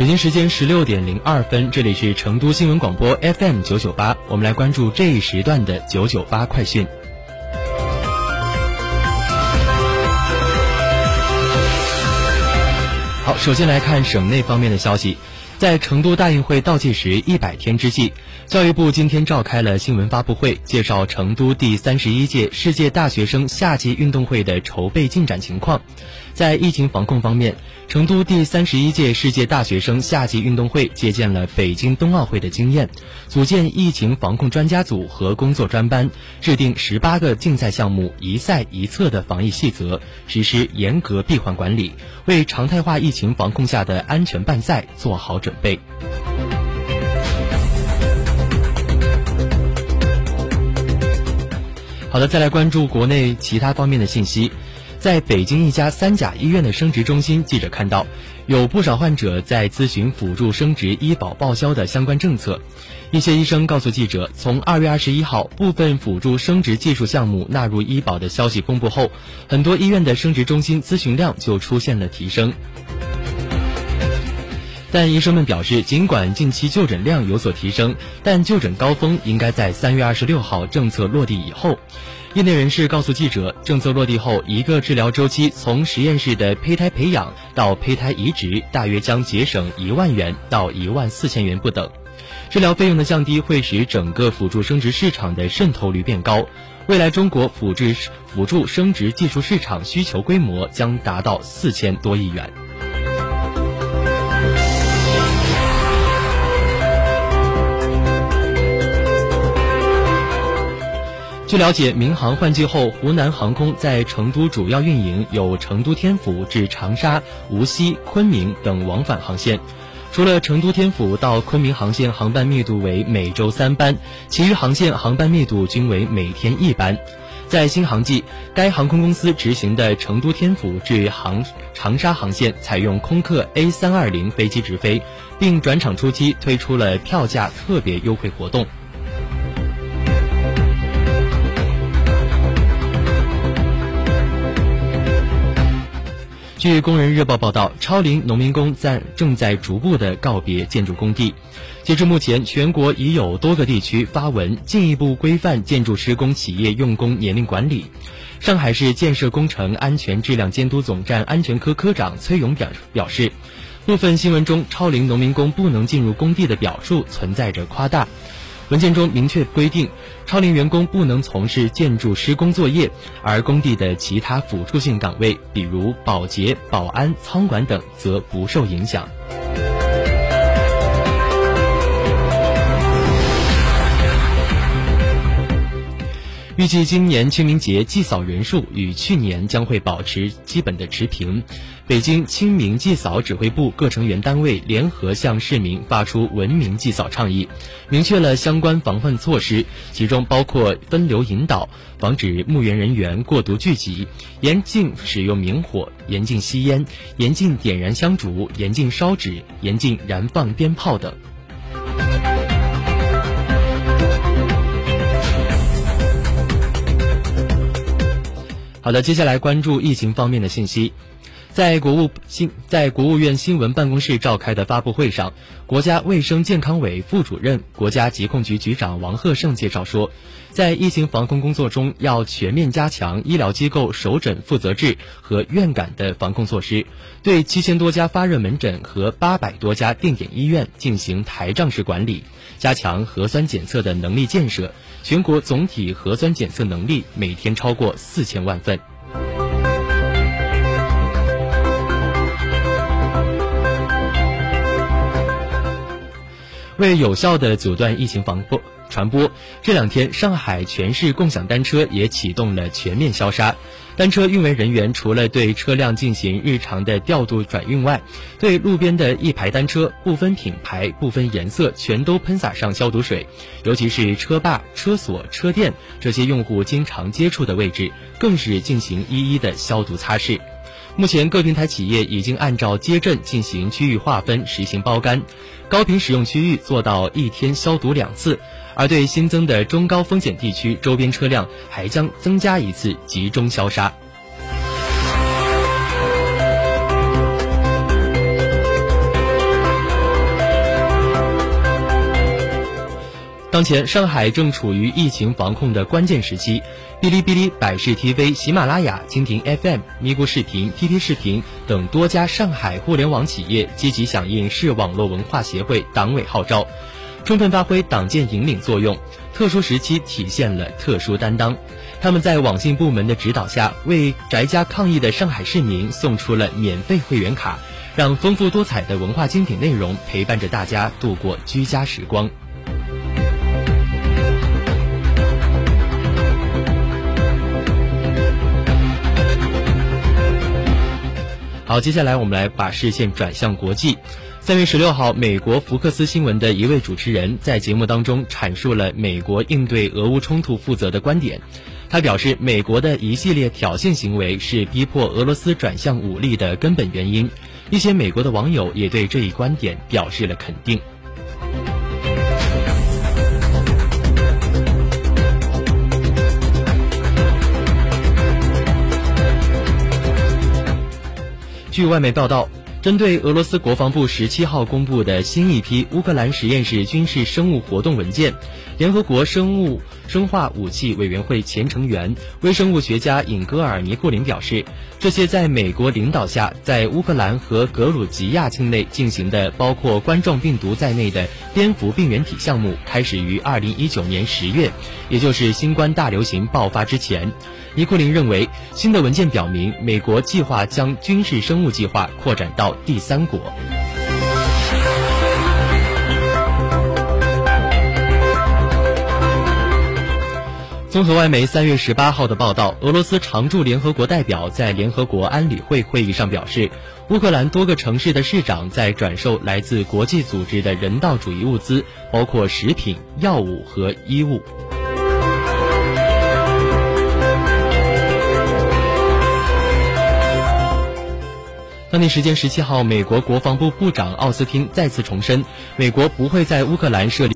北京时间十六点零二分，这里是成都新闻广播 FM 九九八，我们来关注这一时段的九九八快讯。好，首先来看省内方面的消息。在成都大运会倒计时一百天之际，教育部今天召开了新闻发布会，介绍成都第三十一届世界大学生夏季运动会的筹备进展情况。在疫情防控方面，成都第三十一届世界大学生夏季运动会借鉴了北京冬奥会的经验，组建疫情防控专家组和工作专班，制定十八个竞赛项目一赛一策的防疫细则，实施严格闭环管理，为常态化疫情防控下的安全办赛做好准准备。好的，再来关注国内其他方面的信息。在北京一家三甲医院的生殖中心，记者看到，有不少患者在咨询辅助生殖医保报销的相关政策。一些医生告诉记者，从二月二十一号部分辅助生殖技术项目纳入医保的消息公布后，很多医院的生殖中心咨询量就出现了提升。但医生们表示，尽管近期就诊量有所提升，但就诊高峰应该在三月二十六号政策落地以后。业内人士告诉记者，政策落地后，一个治疗周期从实验室的胚胎培养到胚胎移植，大约将节省一万元到一万四千元不等。治疗费用的降低会使整个辅助生殖市场的渗透率变高，未来中国辅助辅助生殖技术市场需求规模将达到四千多亿元。据了解，民航换季后，湖南航空在成都主要运营有成都天府至长沙、无锡、昆明等往返航线。除了成都天府到昆明航线航班密度为每周三班，其余航线航班密度均为每天一班。在新航季，该航空公司执行的成都天府至航长沙航线采用空客 A 三二零飞机直飞，并转场初期推出了票价特别优惠活动。据工人日报报道，超龄农民工在正在逐步的告别建筑工地。截至目前，全国已有多个地区发文进一步规范建筑施工企业用工年龄管理。上海市建设工程安全质量监督总站安全科科长崔勇表表示，部分新闻中超龄农民工不能进入工地的表述存在着夸大。文件中明确规定，超龄员工不能从事建筑施工作业，而工地的其他辅助性岗位，比如保洁、保安、仓管等，则不受影响。预计今年清明节祭扫人数与去年将会保持基本的持平。北京清明祭扫指挥部各成员单位联合向市民发出文明祭扫倡议，明确了相关防范措施，其中包括分流引导、防止墓园人员过度聚集、严禁使用明火、严禁吸烟、严禁点燃香烛、严禁烧纸、严禁燃放鞭炮等。好的，接下来关注疫情方面的信息。在国务新在国务院新闻办公室召开的发布会上，国家卫生健康委副主任、国家疾控局局长王贺胜介绍说，在疫情防控工作中，要全面加强医疗机构首诊负责制和院感的防控措施，对七千多家发热门诊和八百多家定点医院进行台账式管理，加强核酸检测的能力建设，全国总体核酸检测能力每天超过四千万份。为有效的阻断疫情防播传播，这两天上海全市共享单车也启动了全面消杀。单车运维人员除了对车辆进行日常的调度转运外，对路边的一排单车不分品牌、不分颜色，全都喷洒上消毒水。尤其是车把、车锁、车垫这些用户经常接触的位置，更是进行一一的消毒擦拭。目前，各平台企业已经按照街镇进行区域划分，实行包干，高频使用区域做到一天消毒两次，而对新增的中高风险地区周边车辆，还将增加一次集中消杀。当前，上海正处于疫情防控的关键时期。哔哩哔哩、百视 TV、喜马拉雅、蜻蜓 FM、咪咕视频、TT 视频等多家上海互联网企业积极响应市网络文化协会党委号召，充分发挥党建引领作用。特殊时期体现了特殊担当。他们在网信部门的指导下，为宅家抗疫的上海市民送出了免费会员卡，让丰富多彩的文化精品内容陪伴着大家度过居家时光。好，接下来我们来把视线转向国际。三月十六号，美国福克斯新闻的一位主持人在节目当中阐述了美国应对俄乌冲突负责的观点。他表示，美国的一系列挑衅行为是逼迫俄罗斯转向武力的根本原因。一些美国的网友也对这一观点表示了肯定。据外媒报道，针对俄罗斯国防部十七号公布的新一批乌克兰实验室军事生物活动文件，联合国生物生化武器委员会前成员、微生物学家尹戈尔·尼库林表示，这些在美国领导下在乌克兰和格鲁吉亚境内进行的包括冠状病毒在内的蝙蝠病原体项目，开始于二零一九年十月，也就是新冠大流行爆发之前。尼库林认为，新的文件表明，美国计划将军事生物计划扩展到第三国。综合外媒三月十八号的报道，俄罗斯常驻联合国代表在联合国安理会会议上表示，乌克兰多个城市的市长在转售来自国际组织的人道主义物资，包括食品、药物和衣物。当地时间十七号，美国国防部部长奥斯汀再次重申，美国不会在乌克兰设立。